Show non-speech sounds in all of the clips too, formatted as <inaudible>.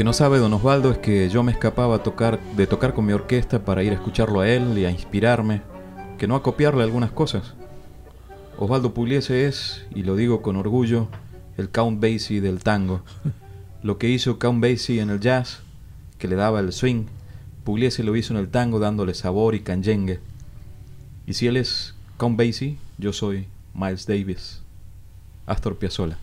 Que no sabe don Osvaldo es que yo me escapaba a tocar, de tocar con mi orquesta para ir a escucharlo a él y a inspirarme, que no a copiarle algunas cosas. Osvaldo Pugliese es, y lo digo con orgullo, el Count Basie del tango. <laughs> Lo que hizo Count Basie en el jazz, que le daba el swing, Pugliese lo hizo en el tango dándole sabor y canyengue. Y si él es Count Basie, yo soy Miles Davis, Astor Piazzolla.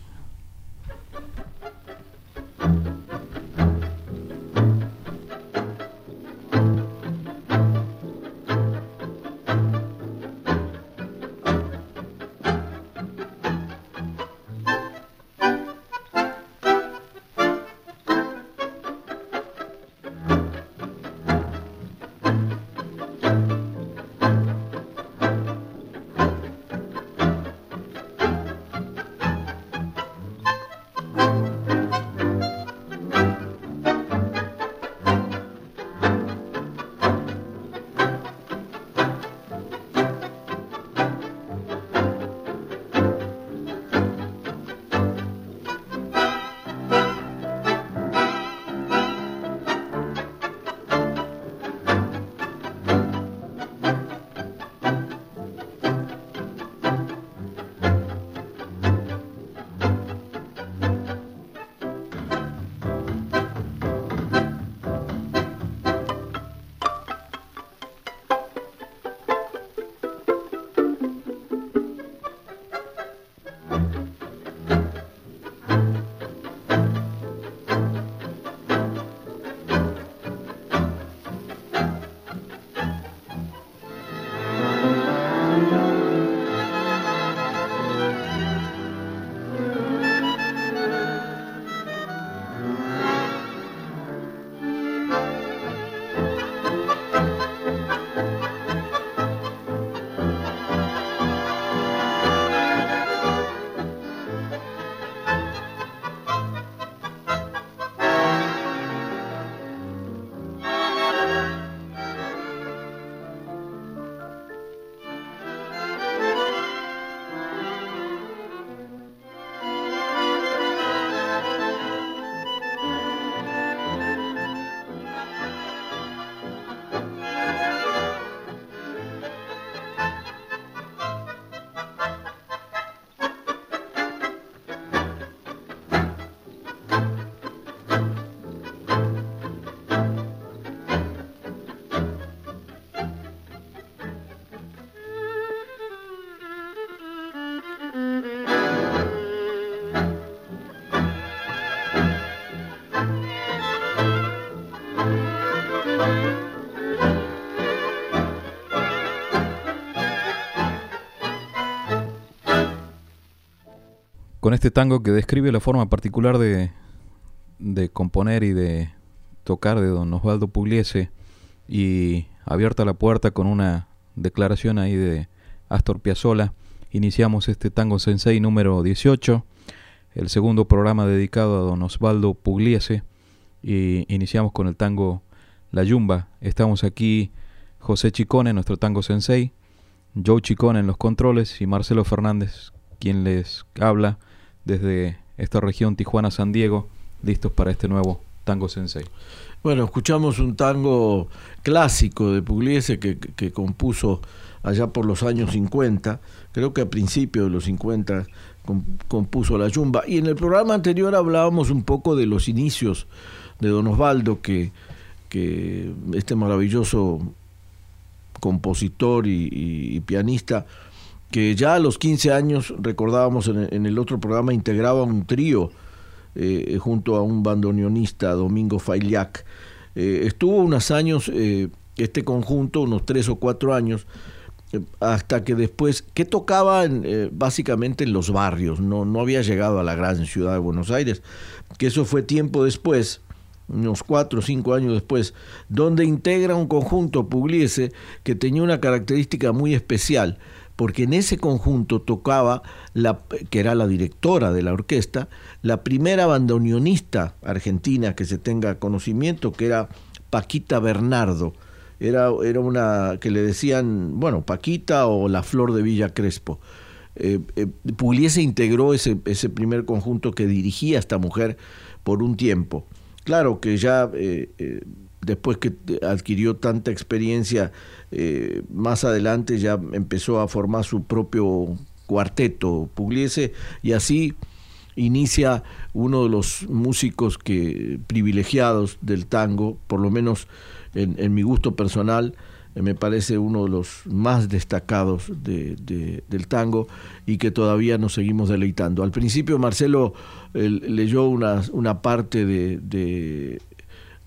Con este tango que describe la forma particular de, de componer y de tocar de don Osvaldo Pugliese y abierta la puerta con una declaración ahí de Astor Piazzolla, iniciamos este tango sensei número 18, el segundo programa dedicado a don Osvaldo Pugliese y iniciamos con el tango La Yumba. Estamos aquí José Chicone, nuestro tango sensei, Joe Chicone en los controles y Marcelo Fernández, quien les habla desde esta región Tijuana-San Diego, listos para este nuevo Tango Sensei. Bueno, escuchamos un tango clásico de Pugliese que, compuso allá por los años 50, creo que a principios de los 50, compuso la yumba. Y en el programa anterior hablábamos un poco de los inicios de Don Osvaldo, que, que este maravilloso compositor y, pianista, que ya a los 15 años, recordábamos en, el otro programa, integraba un trío eh, junto a un bandoneonista, Domingo Faillac. Eh, estuvo unos años, eh, este conjunto, unos tres o cuatro años, hasta que después, que tocaba básicamente en los barrios, no, no había llegado a la gran ciudad de Buenos Aires, que eso fue tiempo después, unos cuatro o cinco años después, donde integra un conjunto Pugliese que tenía una característica muy especial, porque en ese conjunto tocaba, la, que era la directora de la orquesta, la primera bandoneonista argentina que se tenga conocimiento, que era Paquita Bernardo. Era, era una que le decían, bueno, Paquita o la Flor de Villa Crespo. Eh, eh, Pugliese integró ese, ese primer conjunto que dirigía esta mujer por un tiempo. Claro que ya eh, eh, después que adquirió tanta experiencia, eh, más adelante ya empezó a formar su propio cuarteto Pugliese y así inicia uno de los músicos que privilegiados del tango, por lo menos en, mi gusto personal, me parece uno de los más destacados del tango y que todavía nos seguimos deleitando. Al principio Marcelo leyó una, una parte de,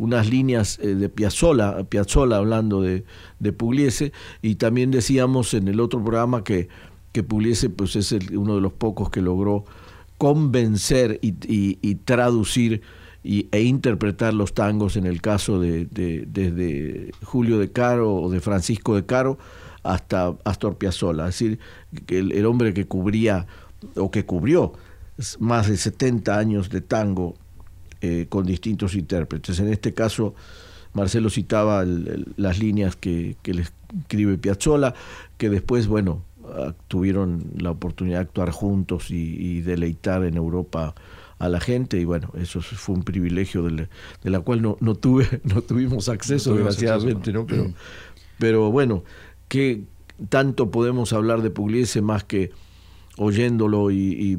unas líneas eh, de Piazzola, Piazzola hablando de, de, Pugliese, y también decíamos en el otro programa que, que Pugliese pues, es uno de los pocos que logró convencer y, traducir y, e interpretar los tangos en el caso de, desde Julio de Caro o de Francisco de Caro hasta Astor Piazzolla, es decir, que el hombre que cubría o que cubrió más de 70 años de tango eh, con distintos intérpretes. En este caso, Marcelo citaba las líneas que, le escribe Piazzolla, que después, bueno, tuvieron la oportunidad de actuar juntos y, deleitar en Europa a la gente y bueno, eso fue un privilegio de la, cual no, no, tuve, <laughs> no tuvimos acceso, desgraciadamente, ¿no? Pero, pero bueno, ¿qué tanto podemos hablar de Pugliese más que oyéndolo y,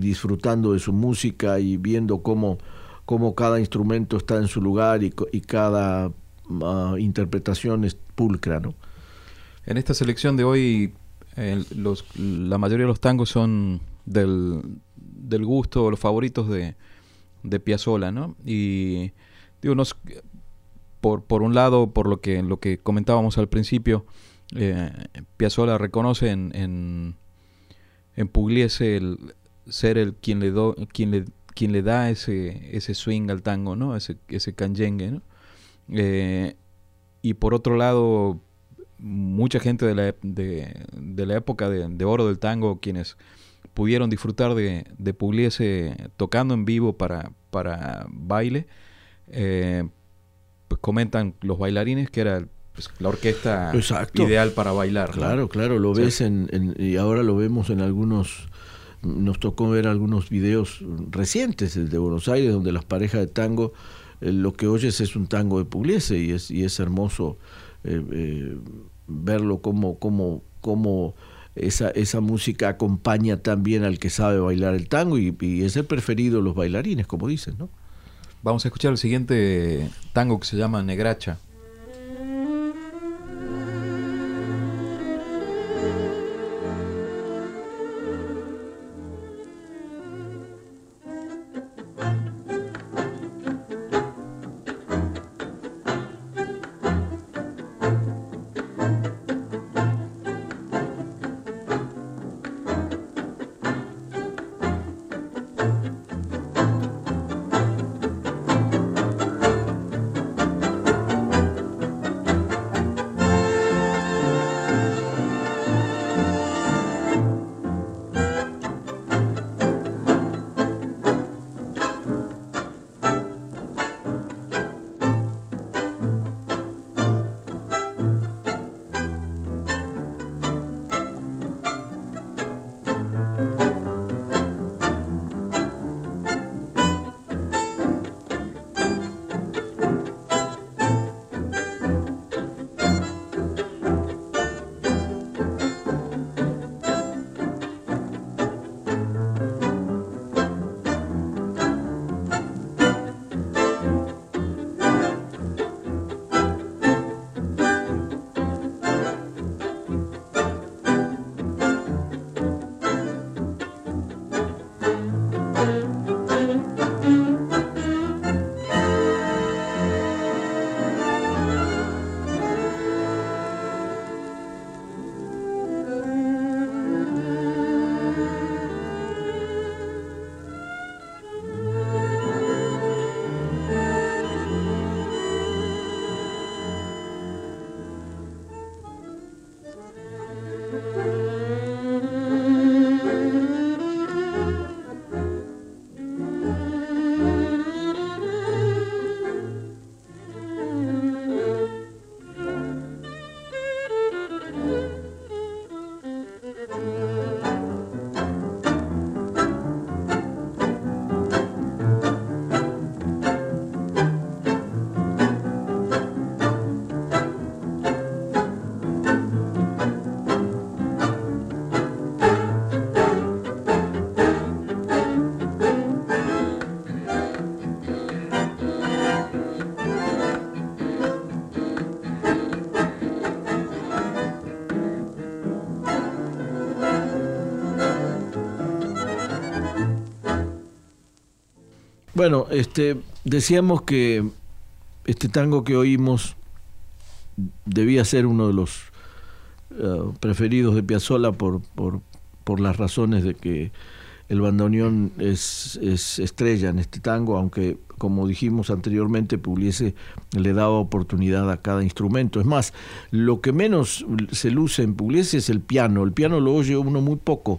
disfrutando de su música y viendo cómo, cómo cada instrumento está en su lugar y, cada ah, interpretación es pulcra. ¿no? En esta selección de hoy, la mayoría de los tangos son del, del gusto los favoritos de, de Piazzolla, ¿no? Y digo, por, por un lado, por lo que, lo que comentábamos al principio, eh, Piazzolla reconoce en en Pugliese el ser el quien le, do, quien le, quien le da ese, ese swing al tango, ¿no? Ese, ese canyengue, ¿no? Eh, y por otro lado, mucha gente de la, de, de la época de, de, oro del tango, quienes pudieron disfrutar de, de Pugliese tocando en vivo para, para baile, eh, pues comentan los bailarines que era pues, la orquesta ideal para bailar. Claro, claro, lo ves en, y ahora lo vemos en algunos, nos tocó ver algunos videos recientes de Buenos Aires donde las parejas de tango, eh, lo que oyes es un tango de Pugliese y es, y es hermoso eh, eh, verlo como, como, como esa, esa música acompaña también al que sabe bailar el tango y, es el preferido de los bailarines, como dicen, ¿no? Vamos a escuchar el siguiente tango que se llama Negracha. Bueno, este, decíamos que este tango que oímos debía ser uno de los eh, preferidos de Piazzolla por, por, por, las razones de que el bandoneón es, es, estrella en este tango, aunque como dijimos anteriormente, Pugliese le daba oportunidad a cada instrumento. Es más, lo que menos se luce en Pugliese es el piano. El piano lo oye uno muy poco.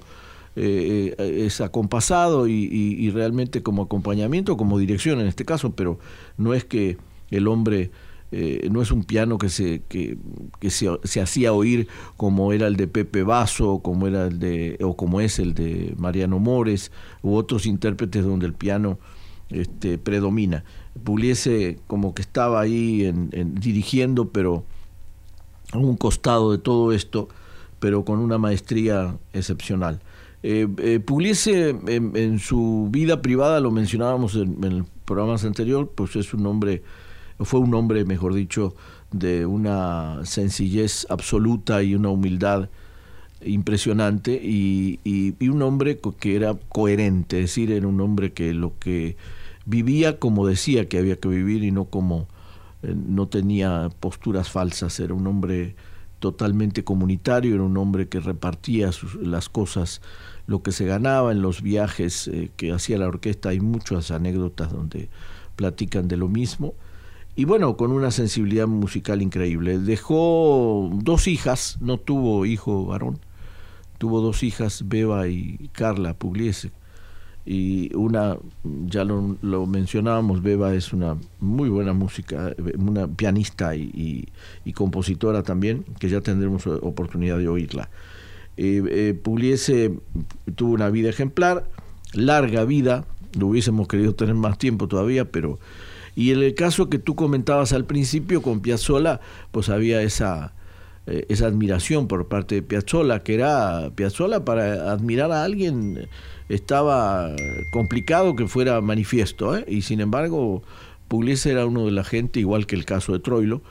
Eh, eh, es acompasado y, realmente como acompañamiento, como dirección en este caso, pero no es que el hombre eh, no es un piano que se que, se, hacía oír como era el de Pepe Basso como era el de o como es el de Mariano Mores u otros intérpretes donde el piano este, predomina. Puliese como que estaba ahí en, dirigiendo pero a un costado de todo esto pero con una maestría excepcional eh, eh en, su vida privada lo mencionábamos en, en el programa anterior pues es un hombre fue un hombre, mejor dicho, de una sencillez absoluta y una humildad impresionante y, un hombre que era coherente, es decir, era un hombre que lo que vivía como decía que había que vivir y no como eh, no tenía posturas falsas, era un hombre totalmente comunitario, era un hombre que repartía las cosas, lo que se ganaba en los viajes eh, que hacía la orquesta, hay muchas anécdotas donde platican de lo mismo y bueno, con una sensibilidad musical increíble. Dejó dos hijas, no tuvo hijo varón, tuvo dos hijas, Beba y Carla Pugliese. Y una, ya lo, mencionábamos, Beba es una muy buena música, una pianista y, compositora también, que ya tendremos oportunidad de oírla. Eh, eh, Pugliese tuvo una vida ejemplar, larga vida, lo hubiésemos querido tener más tiempo todavía, pero y en el caso que tú comentabas al principio con Piazzolla, pues había esa, eh, esa admiración por parte de Piazzolla, que era Piazzolla para admirar a alguien estaba complicado que fuera manifiesto, y sin embargo Pugliese era uno de la gente, igual que el caso de Troilo,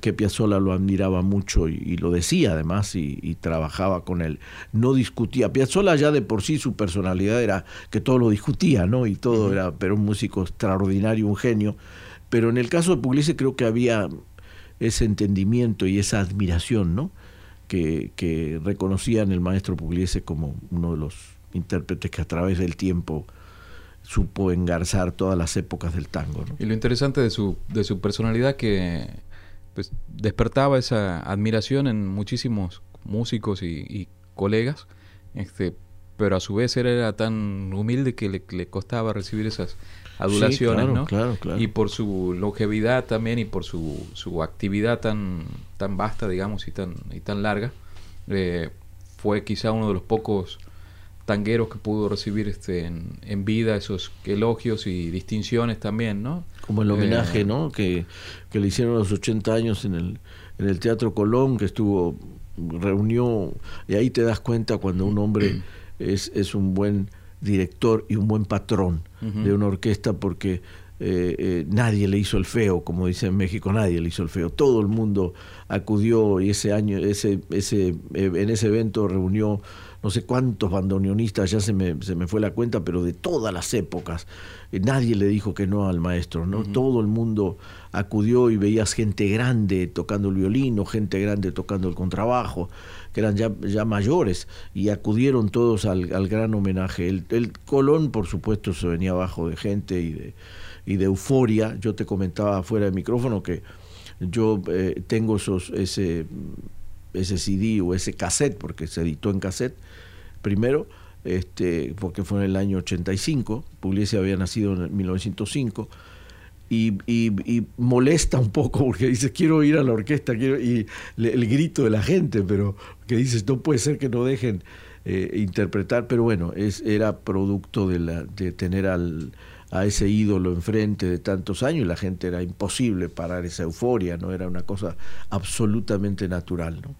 que Piazzolla lo admiraba mucho y, lo decía además y, trabajaba con él. No discutía. Piazzolla ya de por sí su personalidad era que todo lo discutía, ¿no? Y todo era, pero un músico extraordinario, un genio. Pero en el caso de Pugliese creo que había ese entendimiento y esa admiración, ¿no? Que, que reconocían el maestro Pugliese como uno de los intérpretes que a través del tiempo supo engarzar todas las épocas del tango. Y lo interesante de su, de su personalidad que pues despertaba esa admiración en muchísimos músicos y, colegas, este, pero a su vez era tan humilde que le, costaba recibir esas adulaciones, ¿no? Y por su longevidad también y por su, su actividad tan, tan vasta, digamos, y tan, y tan larga, eh, fue quizá uno de los pocos tangueros que pudo recibir este en, vida esos elogios y distinciones también, ¿no? Como el homenaje, eh, ¿no? Que, le hicieron a los 80 años en el, en el Teatro Colón, que estuvo, reunió, y ahí te das cuenta cuando un hombre es, es un buen director y un buen patrón de una orquesta, porque eh, eh, nadie le hizo el feo, como dice en México, nadie le hizo el feo. Todo el mundo acudió y ese año, ese, ese, en ese evento reunió no sé cuántos bandoneonistas, ya se me, se me fue la cuenta, pero de todas las épocas. Eh, nadie le dijo que no al maestro, ¿no? Todo el mundo acudió y veías gente grande tocando el violín o gente grande tocando el contrabajo, que eran ya, ya mayores, y acudieron todos al, gran homenaje. El, Colón, por supuesto, se venía abajo de gente y de, y de euforia. Yo te comentaba fuera del micrófono que yo eh, tengo esos, ese ese CD o ese cassette, porque se editó en cassette primero, este, porque fue en el año 85, Pugliese había nacido en 1905, y, y, molesta un poco porque dice, quiero ir a la orquesta, quiero y el grito de la gente, pero que dices, no puede ser que no dejen eh, interpretar, pero bueno, es, era producto de, la, de tener al, a ese ídolo enfrente de tantos años la gente era imposible parar esa euforia, no era una cosa absolutamente natural, ¿no?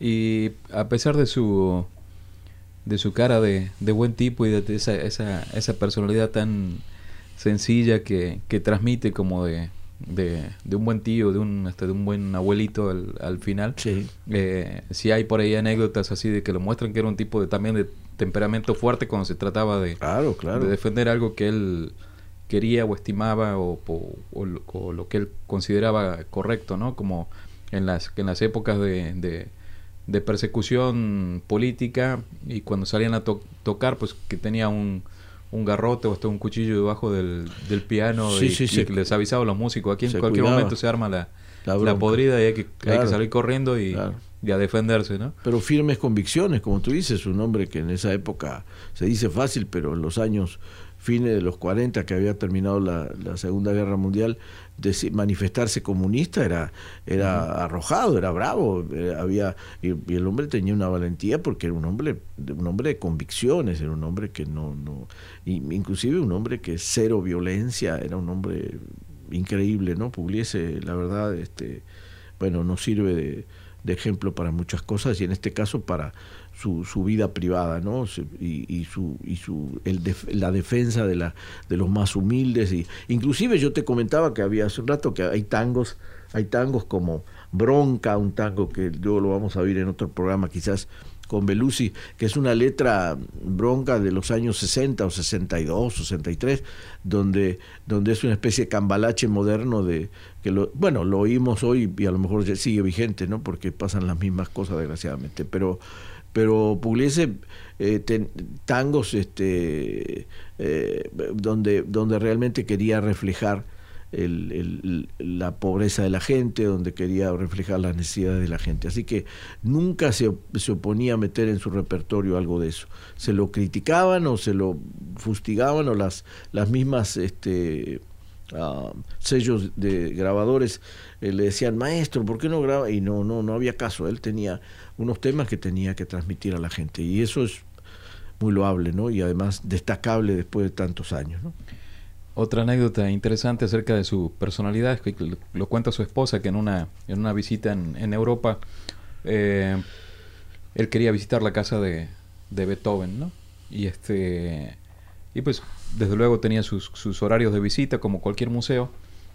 Y a pesar de su de su cara de, de buen tipo y de esa, esa, esa personalidad tan sencilla que, que transmite como de, de, un buen tío, de un, este, de un buen abuelito al, final. Sí. Eh, si hay por ahí anécdotas así de que lo muestran que era un tipo de también de temperamento fuerte cuando se trataba de, claro, claro. de defender algo que él quería o estimaba o, o, lo que él consideraba correcto, ¿no? Como en las, en las épocas de, de, persecución política y cuando salían a tocar, pues que tenía un, un garrote o hasta un cuchillo debajo del, del piano y, les avisaba a los músicos, aquí en cualquier momento se arma la, la, podrida y hay que, hay que salir corriendo y, y, a defenderse, ¿no? Pero firmes convicciones, como tú dices, un hombre que en esa época se dice fácil, pero en los años fines de los 40, que había terminado la, la Segunda Guerra Mundial, de manifestarse comunista era, era arrojado, era bravo, eh, había y, el hombre tenía una valentía porque era un hombre, un hombre de convicciones, era un hombre que no, no, inclusive un hombre que cero violencia, era un hombre increíble, ¿no? Pugliese, la verdad, este, bueno, nos sirve de, de ejemplo para muchas cosas y en este caso para su, vida privada, ¿no? Y, su, y su la defensa de, la, de los más humildes. Y, inclusive yo te comentaba que había hace un rato que hay tangos, hay tangos como Bronca, un tango que luego lo vamos a oír en otro programa quizás con Belusi, que es una letra bronca de los años 60 o 62, 63, donde, donde es una especie de cambalache moderno de que lo, bueno, lo oímos hoy y a lo mejor sigue vigente, ¿no? Porque pasan las mismas cosas desgraciadamente, pero pero Pugliese eh, tangos este, eh, donde, donde realmente quería reflejar el, la pobreza de la gente, donde quería reflejar las necesidades de la gente. Así que nunca se, se, oponía a meter en su repertorio algo de eso. Se lo criticaban o se lo fustigaban o las, las mismas este, uh, sellos de grabadores eh, le decían, maestro, ¿por qué no graba? Y no, no, no había caso. Él tenía unos temas que tenía que transmitir a la gente. Y eso es muy loable, ¿no? Y además destacable después de tantos años, ¿no? Otra anécdota interesante acerca de su personalidad que lo cuenta su esposa que en una, en una visita en, Europa eh, él quería visitar la casa de, de, Beethoven, ¿no? Y este y pues desde luego tenía sus, sus, horarios de visita como cualquier museo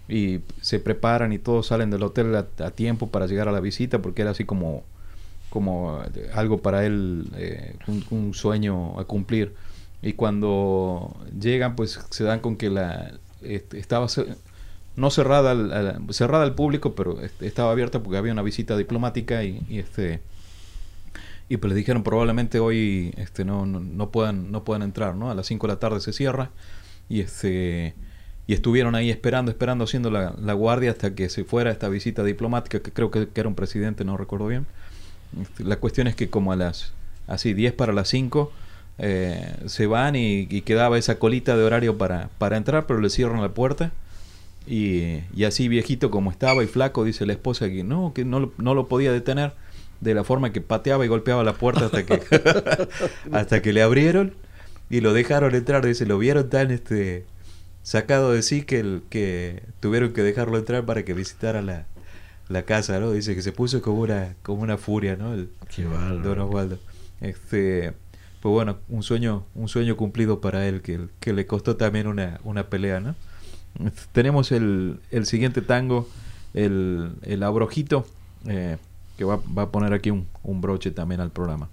y se preparan y todos salen del hotel a tiempo para llegar a la visita porque era así como como algo para él, eh, un, sueño a cumplir. Y cuando llegan, pues se dan con que la estaba no cerrada cerrada al público, pero estaba abierta porque había una visita diplomática y, este y pues le dijeron probablemente hoy este no, no, puedan no puedan entrar, ¿no? A las 5 de la tarde se cierra y este y estuvieron ahí esperando, esperando, haciendo la, la guardia hasta que se fuera esta visita diplomática, que creo que, que era un presidente, no recuerdo bien. La cuestión es que como a las así 10 para las 5 eh, se van y, quedaba esa colita de horario para, para entrar, pero le cierran la puerta. Y, y, así viejito como estaba y flaco, dice la esposa que no, que no, no lo podía detener de la forma que pateaba y golpeaba la puerta hasta que <laughs> hasta que le abrieron y lo dejaron entrar, dice, lo vieron tan este sacado de sí que el, que tuvieron que dejarlo entrar para que visitara la, la casa, ¿no? Dice que se puso como una, como una furia, ¿no? El, Qué Don Osvaldo. Este, pues bueno, un sueño, un sueño cumplido para él, que, que le costó también una, una pelea, ¿no? Tenemos el, el siguiente tango, el, el Abrojito, eh, que va, va, a poner aquí un, un broche también al programa.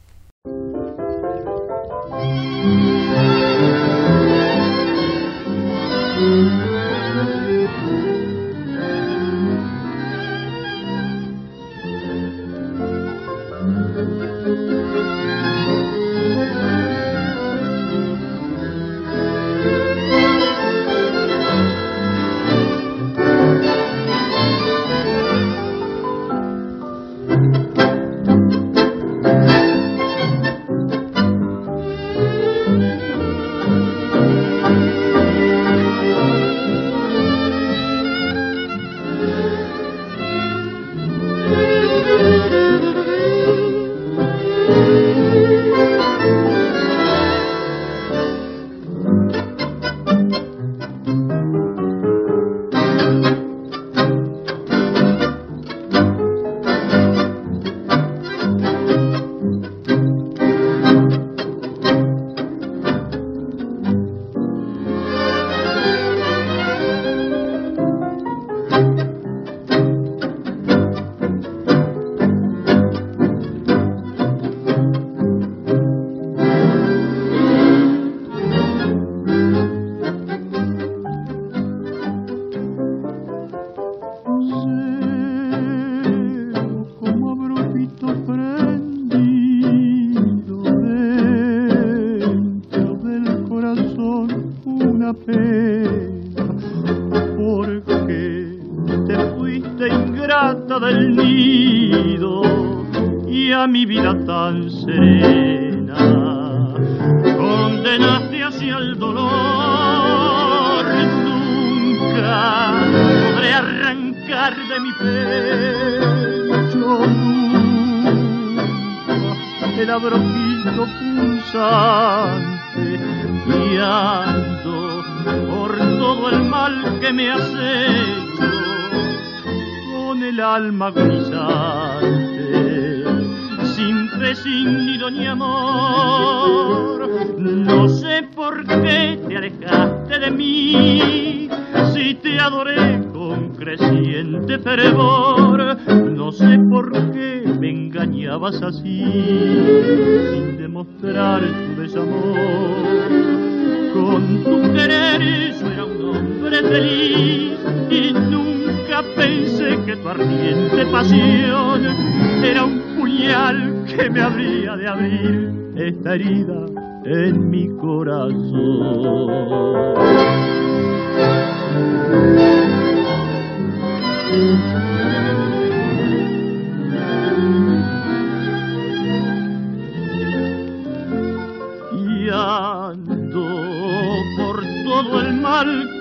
En mi corazón.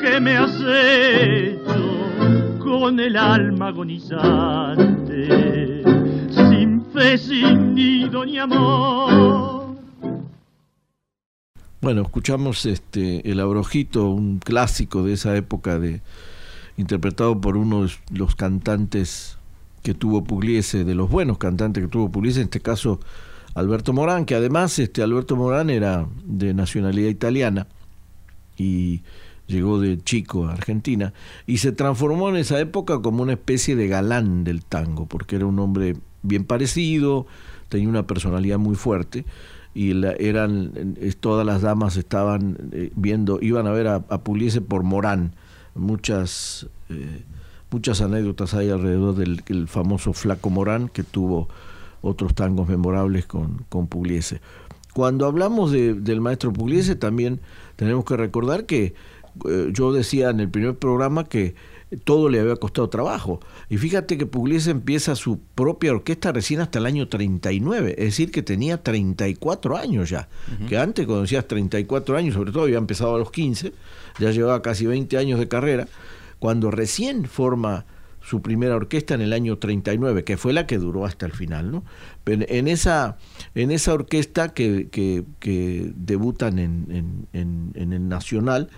que me has hecho con el alma agonizante, sin fe, sin nido ni amor. Bueno, escuchamos este El Abrojito, un clásico de esa época de interpretado por uno de los cantantes que tuvo Pugliese, de los buenos cantantes que tuvo Pugliese, en este caso Alberto Morán, que además este Alberto Morán era de nacionalidad italiana y llegó de chico a Argentina y se transformó en esa época como una especie de galán del tango, porque era un hombre bien parecido, tenía una personalidad muy fuerte y eran todas las damas estaban eh, viendo, iban a ver a, a por Morán, muchas eh, muchas anécdotas hay alrededor del famoso Flaco Morán que tuvo otros tangos memorables con, con Pugliese. Cuando hablamos del maestro Pugliese también tenemos que recordar que eh, yo decía en el primer programa que todo le había costado trabajo. Y fíjate que Pugliese empieza su propia orquesta recién hasta el año 39, es decir, que tenía 34 años ya. Que antes, cuando decías 34 años, sobre todo había empezado a los 15, ya llevaba casi 20 años de carrera, cuando recién forma su primera orquesta en el año 39, que fue la que duró hasta el final. ¿no? en, esa, en esa orquesta que, que, debutan en, en, en el Nacional,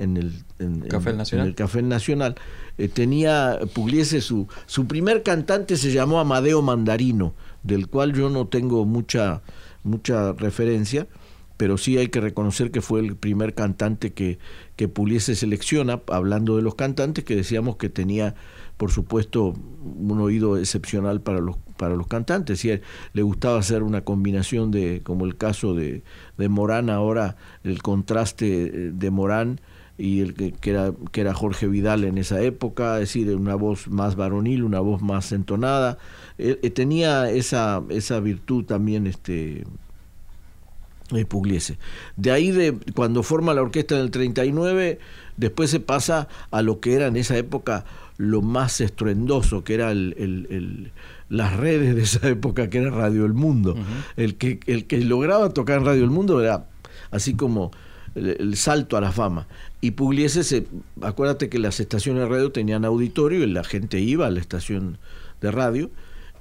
en el, Café Nacional, el Café Nacional eh, tenía Pugliese su, su primer cantante se llamó Amadeo Mandarino, del cual yo no tengo mucha, mucha referencia, pero sí hay que reconocer que fue el primer cantante que, que Pugliese selecciona, hablando de los cantantes, que decíamos que tenía, por supuesto, un oído excepcional para los, para los cantantes. Y le gustaba hacer una combinación de, como el caso de, de Morán ahora, el contraste de Morán y el que, era, que era Jorge Vidal en esa época, es decir, una voz más varonil, una voz más entonada. Eh, eh, tenía esa, esa virtud también este eh, Pugliese. De ahí, de, cuando forma la orquesta en el 39, después se pasa a lo que era en esa época lo más estruendoso, que era el, las redes de esa época, que era Radio El Mundo. el, que, el que lograba tocar en Radio El Mundo era así como el, salto a la fama. Y Pugliese, se, acuérdate que las estaciones de radio tenían auditorio y la gente iba a la estación de radio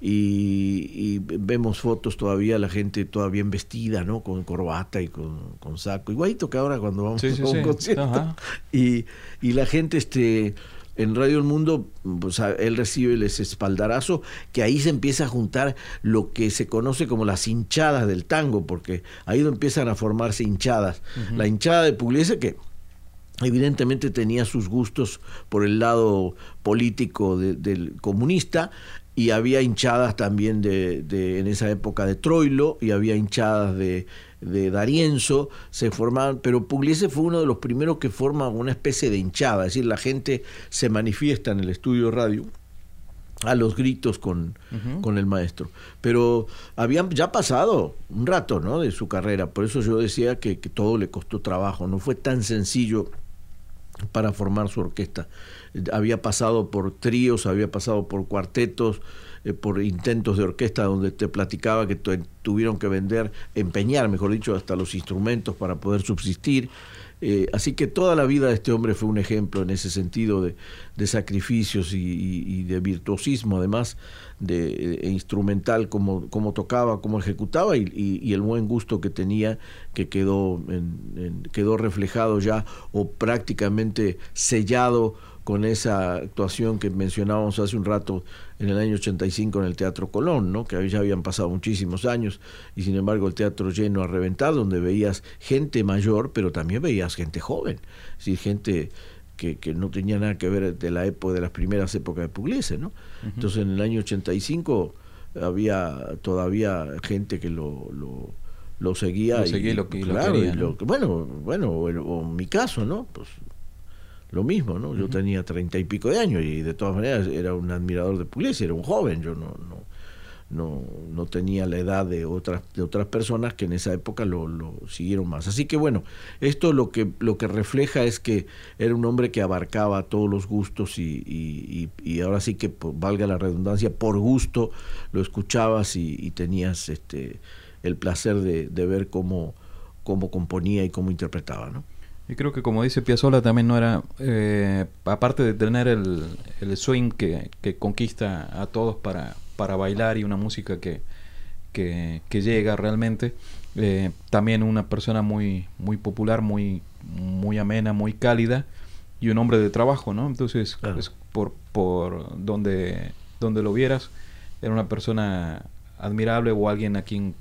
y, vemos fotos todavía, la gente toda bien vestida, ¿no? Con corbata y con, saco, igualito que ahora cuando vamos a un concierto. Y, y la gente, este en Radio El Mundo, pues, él recibe el espaldarazo, que ahí se empieza a juntar lo que se conoce como las hinchadas del tango, porque ahí empiezan a formarse hinchadas. La hinchada de Pugliese, que evidentemente tenía sus gustos por el lado político del comunista, y había hinchadas también de, en esa época de Troilo, y había hinchadas de de Darienzo se formaban, pero Pugliese fue uno de los primeros que forma una especie de hinchada, es decir, la gente se manifiesta en el estudio radio a los gritos con, con el maestro. Pero habían ya pasado un rato ¿no? de su carrera, por eso yo decía que, que todo le costó trabajo, no fue tan sencillo para formar su orquesta. Había pasado por tríos, había pasado por cuartetos, eh, por intentos de orquesta donde te platicaba que tuvieron que vender, empeñar, mejor dicho, hasta los instrumentos para poder subsistir. Eh, así que toda la vida de este hombre fue un ejemplo en ese sentido de, sacrificios y, de virtuosismo, además de, instrumental, como, tocaba, cómo ejecutaba y, el buen gusto que tenía, que quedó, quedó reflejado ya o prácticamente sellado con esa actuación que mencionábamos hace un rato en el año 85 en el Teatro Colón, ¿no? que ya habían pasado muchísimos años y sin embargo el teatro lleno a reventar, donde veías gente mayor, pero también veías gente joven, es decir, gente que, que, no tenía nada que ver de la época de las primeras épocas de Pugliese, ¿no? Entonces en el año 85 había todavía gente que lo, lo, seguía. Lo seguía y, lo, que quería, bueno, bueno, o, en mi caso, ¿no? Pues lo mismo, ¿no? Yo tenía treinta y pico de años y de todas maneras era un admirador de Pugliese, era un joven, yo no, no, no, no tenía la edad de otras, de otras personas que en esa época lo, lo, siguieron más. Así que bueno, esto lo que, lo que refleja es que era un hombre que abarcaba todos los gustos y, y, y, ahora sí que, valga la redundancia, por gusto lo escuchabas y, tenías este, el placer de, de ver cómo, cómo componía y cómo interpretaba, ¿no? Y creo que como dice Piazzolla también no era, eh, aparte de tener el, el swing que, que, conquista a todos para, para bailar y una música que, que, llega realmente, eh, también una persona muy, muy popular, muy, muy amena, muy cálida y un hombre de trabajo, ¿no? Entonces, por, por donde, donde lo vieras, era una persona admirable o alguien a quien,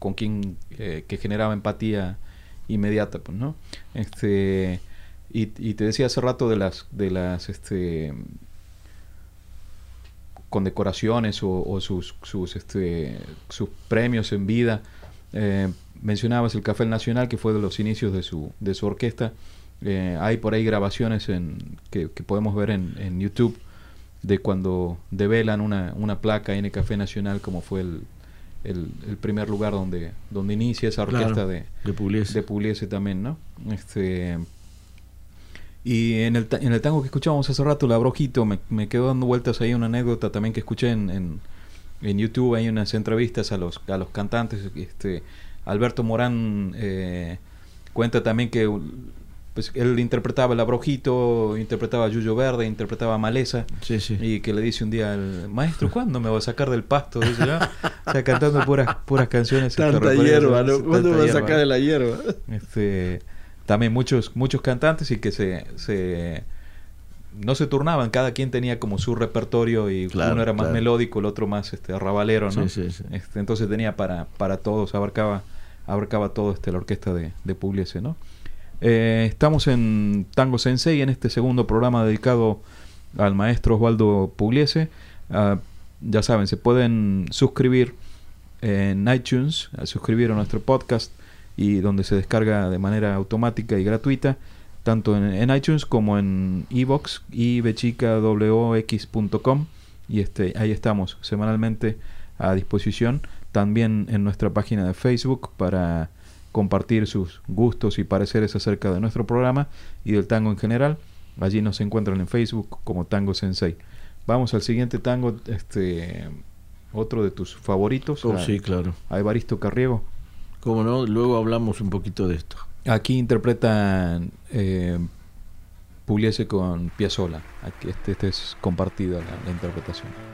con quien eh, que generaba empatía inmediata, pues, ¿no? Este, y, te decía hace rato de las, de las, este, condecoraciones o, o sus, sus, este, sus premios en vida. Eh, mencionabas el Café Nacional, que fue de los inicios de su, de su orquesta. Eh, hay por ahí grabaciones en, que, podemos ver en, en, YouTube de cuando develan una, una placa en el Café Nacional, como fue el, el, primer lugar donde, donde inicia esa orquesta de, de, Pugliese. también, ¿no? Este, y en el, en el tango que escuchábamos hace rato, La Brojito, me, me quedó dando vueltas ahí una anécdota también que escuché en, en, en, YouTube, hay unas entrevistas a los, a los cantantes. Este, Alberto Morán eh, cuenta también que pues él interpretaba el abrojito, interpretaba Yuyo Verde, interpretaba Maleza. Y que le dice un día al maestro, ¿cuándo me va a sacar del pasto? Dice, o sea, cantando puras, puras canciones. Tanta hierba, ¿no? ¿Cuándo me va a sacar de la hierba? Este, también muchos, muchos cantantes y que se, se no se turnaban, cada quien tenía como su repertorio y uno era más melódico, el otro más este arrabalero, ¿no? Este, entonces tenía para, para todos, abarcaba, abarcaba todo este la orquesta de, de Pugliese, ¿no? Eh, estamos en Tango Sensei en este segundo programa dedicado al maestro Osvaldo Pugliese. Ah, ya saben, se pueden suscribir en iTunes, suscribir a nuestro podcast y donde se descarga de manera automática y gratuita, tanto en, iTunes como en iBox y bechicawox.com y este ahí estamos semanalmente a disposición también en nuestra página de Facebook para compartir sus gustos y pareceres acerca de nuestro programa y del tango en general. Allí nos encuentran en Facebook como Tango Sensei. Vamos al siguiente tango, este otro de tus favoritos. Oh, sí, claro. A Evaristo Carriego. Cómo no, luego hablamos un poquito de esto. Aquí interpretan eh, Pugliese con Piazzolla. Aquí este, este es compartida la interpretación.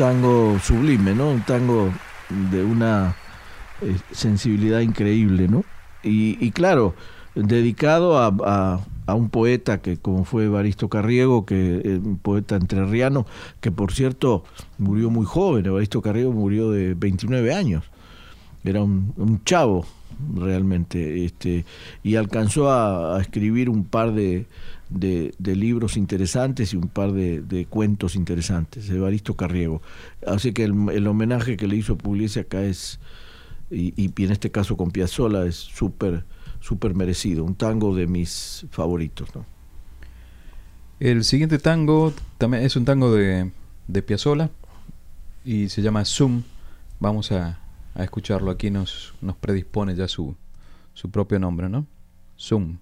Tango sublime, ¿no? Un tango de una eh, sensibilidad increíble, ¿no? Y, claro, dedicado a, a, un poeta que como fue Evaristo Carriego, que es un poeta entrerriano, que por cierto murió muy joven, Evaristo Carriego murió de 29 años, era un, un chavo realmente, este, y alcanzó a escribir un par de, de, libros interesantes y un par de, cuentos interesantes, Evaristo Carriego. Así que el, homenaje que le hizo Pugliese acá es, y, en este caso con Piazzolla, es súper súper merecido, un tango de mis favoritos. El siguiente tango también es un tango de, de Piazzolla y se llama Zoom. Vamos a, a escucharlo, aquí nos, nos predispone ya su, su propio nombre, ¿no? Zoom.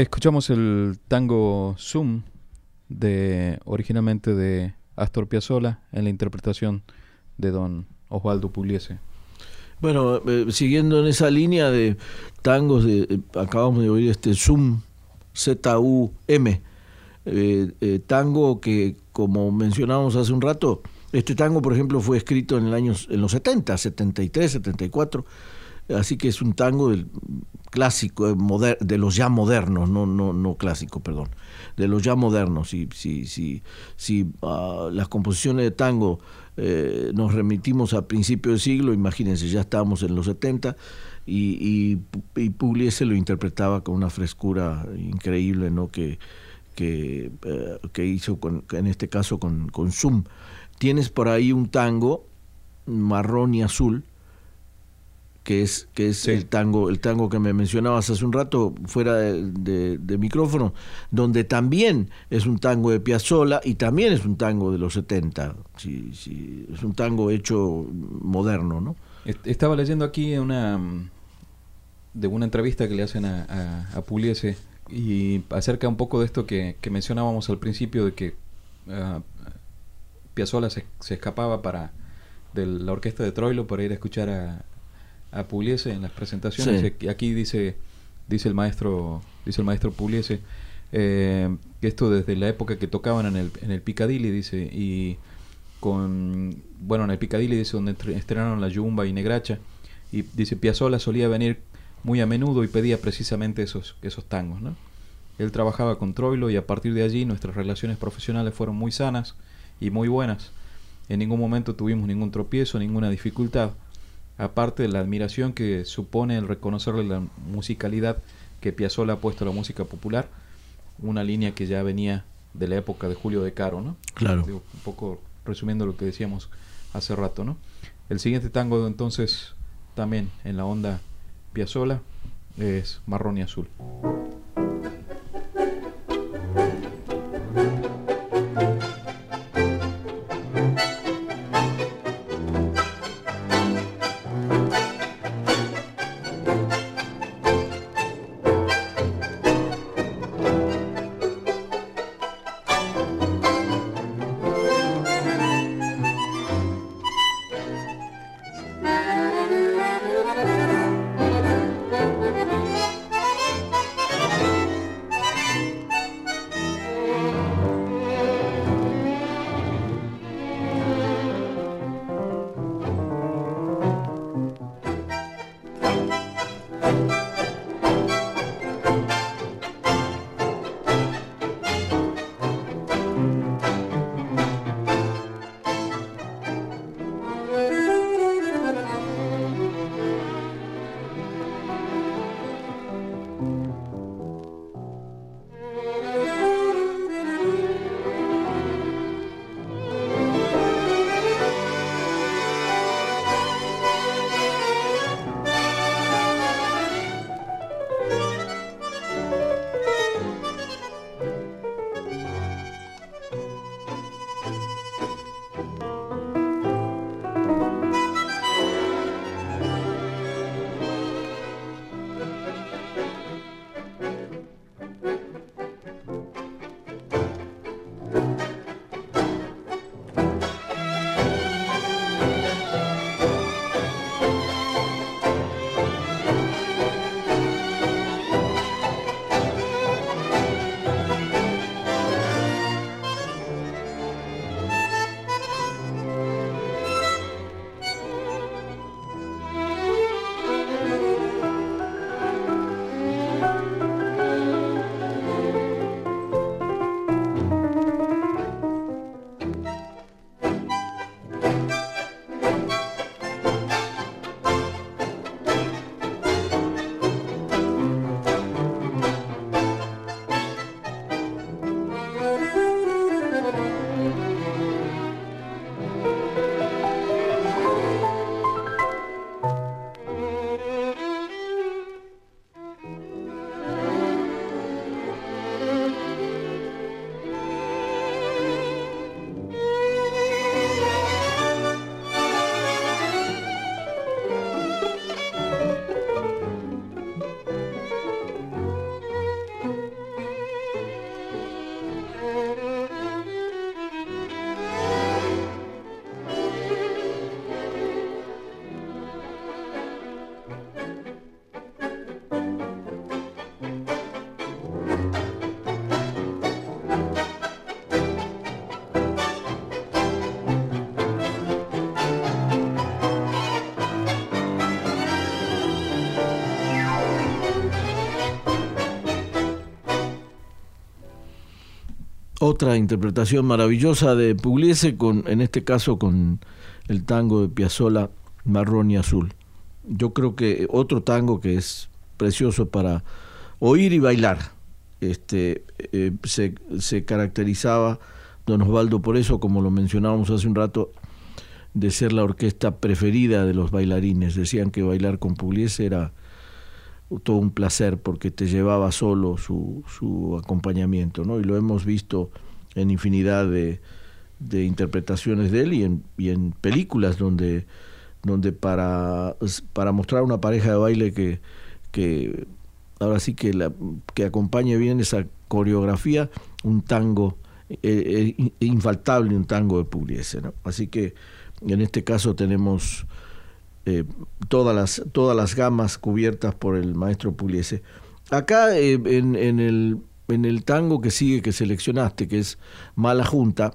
Escuchamos el tango Zoom, de, originalmente de Astor Piazzolla, en la interpretación de don Osvaldo Pugliese. Bueno, eh, siguiendo en esa línea de tangos, de, eh, acabamos de oír este Zoom, Z-U-M, eh, tango que, como mencionábamos hace un rato, este tango, por ejemplo, fue escrito en, el año, en los 70, 73, 74, así que es un tango clásico, eh, de los ya modernos, no, no, no clásico, perdón, de los ya modernos. Si, si, si, si uh, las composiciones de tango eh, nos remitimos a principios del siglo, imagínense, ya estábamos en los 70 y, y, Pugliese lo interpretaba con una frescura increíble, ¿no? Que, que, eh, que hizo con, en este caso con, con Zoom. Tienes por ahí un tango marrón y azul, que es, que es el tango, el tango que me mencionabas hace un rato, fuera de, micrófono, donde también es un tango de Piazzolla y también es un tango de los 70. es un tango hecho moderno, ¿no? Estaba leyendo aquí una de una entrevista que le hacen a, a, Pugliese y acerca un poco de esto que, mencionábamos al principio de que uh, Piazzolla se, escapaba para de la orquesta de Troilo para ir a escuchar a, a Pugliese en las presentaciones. Aquí dice dice el maestro dice el maestro Pugliese eh, esto desde la época que tocaban en el, en el Piccadilly dice y con bueno en el Piccadilly dice donde estrenaron la Yumba y Negracha y dice Piazzolla solía venir muy a menudo y pedía precisamente esos, esos tangos. ¿no? Él trabajaba con Troilo y a partir de allí nuestras relaciones profesionales fueron muy sanas y muy buenas. En ningún momento tuvimos ningún tropiezo, ninguna dificultad, aparte de la admiración que supone el reconocerle la musicalidad que Piazzolla ha puesto a la música popular, una línea que ya venía de la época de Julio de Caro, ¿no? Claro. un poco resumiendo lo que decíamos hace rato, ¿no? El siguiente tango entonces también en la onda Piazzola es marrón y azul. Otra interpretación maravillosa de Pugliese, con, en este caso con el tango de Piazzolla, Marrón y Azul. Yo creo que otro tango que es precioso para oír y bailar. Este, eh, se, caracterizaba Don Osvaldo por eso, como lo mencionábamos hace un rato, de ser la orquesta preferida de los bailarines. Decían que bailar con Pugliese era todo un placer porque te llevaba solo su, su acompañamiento, ¿no? Y lo hemos visto en infinidad de, de interpretaciones de él y en, y en películas donde, donde para, para mostrar una pareja de baile que, que ahora sí que, la, que acompañe bien esa coreografía, un tango eh, eh, infaltable, un tango de Pugliese. ¿no? Así que en este caso tenemos eh, todas, las, todas las gamas cubiertas por el maestro Pugliese. Acá en, en, el, en el tango que sigue, que seleccionaste, que es Mala Junta,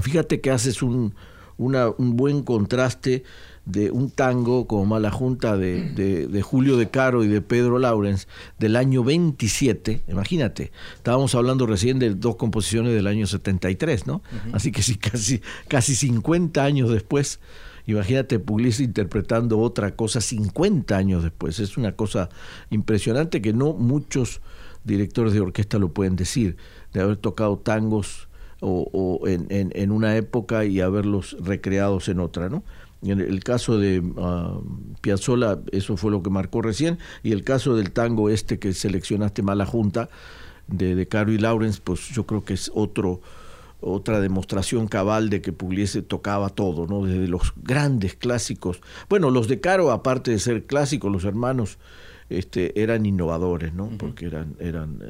fíjate que haces un, una, un buen contraste de un tango como Mala Junta de, de, Julio de Caro y de Pedro Laurens del año 27, imagínate, estábamos hablando recién de dos composiciones del año 73, ¿no? Así que sí, casi, casi 50 años después, imagínate Pugliese interpretando otra cosa 50 años después, es una cosa impresionante que no muchos directores de orquesta lo pueden decir, de haber tocado tangos o, en, en, una época y haberlos recreados en otra, ¿no? En el caso de uh, Piazzolla, eso fue lo que marcó recién, y el caso del tango este que seleccionaste Mala Junta, de, de Caro y Lawrence, pues yo creo que es otro otra demostración cabal de que Pugliese tocaba todo, ¿no? Desde los grandes clásicos. Bueno, los de Caro, aparte de ser clásicos, los hermanos este, eran innovadores, ¿no? Porque eran, eran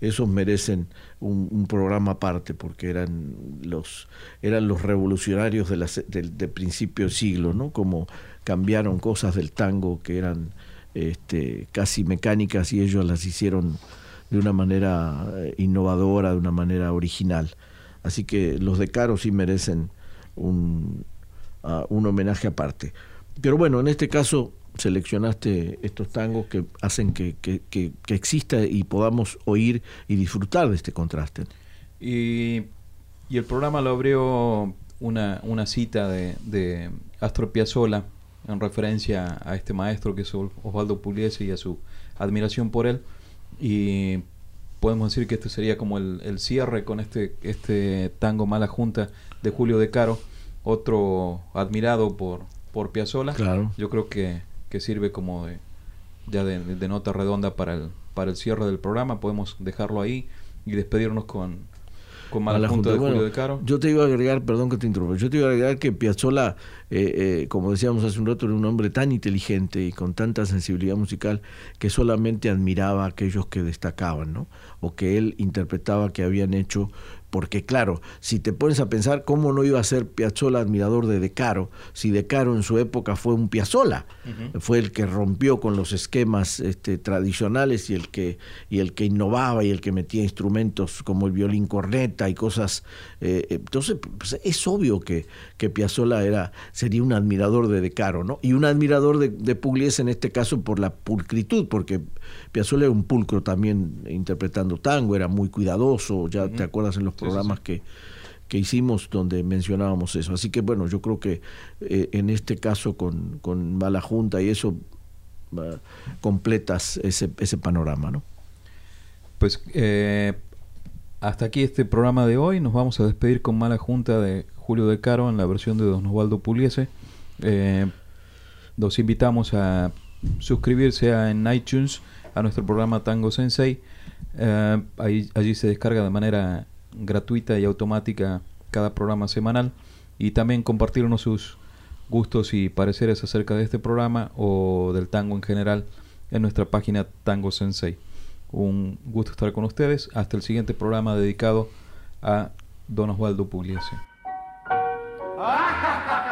esos merecen un, programa aparte, porque eran los, eran los revolucionarios de, las, de, principio del siglo, ¿no? Como cambiaron cosas del tango que eran este, casi mecánicas y ellos las hicieron de una manera eh, innovadora, de una manera original. Así que los de Caro sí merecen un, uh, un homenaje aparte. Pero bueno, en este caso seleccionaste estos tangos que hacen que, que, exista y podamos oír y disfrutar de este contraste. Y, y el programa lo abrió una, una cita de, de Astor Piazzolla en referencia a este maestro que es Osvaldo Pugliese y a su admiración por él. Y podemos decir que este sería como el, el cierre con este, este tango Mala Junta de Julio De Caro, otro admirado por, por Piazzolla. Claro. Yo creo que que sirve como de, ya de, nota redonda para el, para el cierre del programa. Podemos dejarlo ahí y despedirnos con, con Mala Junta de Julio de Caro. Yo te iba a agregar, perdón que te interrumpa, yo te iba a agregar que Piazzolla, eh, eh, como decíamos hace un rato, era un hombre tan inteligente y con tanta sensibilidad musical que solamente admiraba a aquellos que destacaban, ¿no? O que él interpretaba que habían hecho porque claro, si te pones a pensar cómo no iba a ser Piazzolla admirador de De Caro, si De Caro en su época fue un Piazzolla, fue el que rompió con los esquemas este, tradicionales y el que y el que innovaba y el que metía instrumentos como el violín corneta y cosas. Eh, entonces pues, es obvio que que Piazzolla era sería un admirador de De Caro, ¿no? Y un admirador de, de Pugliese en este caso por la pulcritud, porque Piazzolla era un pulcro también interpretando tango, era muy cuidadoso, ya te acuerdas en los programas Que, que hicimos donde mencionábamos eso. Así que bueno, yo creo que eh, en este caso con, con Mala Junta y eso completas ese, ese panorama, ¿no? Pues eh, hasta aquí este programa de hoy. Nos vamos a despedir con Mala Junta de Julio De Caro en la versión de Don Osvaldo Puliese. Eh, los invitamos a suscribirse en iTunes a nuestro programa Tango Sensei. Eh, ahí, allí se descarga de manera gratuita y automática cada programa semanal y también compartirnos sus gustos y pareceres acerca de este programa o del tango en general en nuestra página Tango Sensei. Un gusto estar con ustedes. Hasta el siguiente programa dedicado a Don Osvaldo Pugliese. <laughs>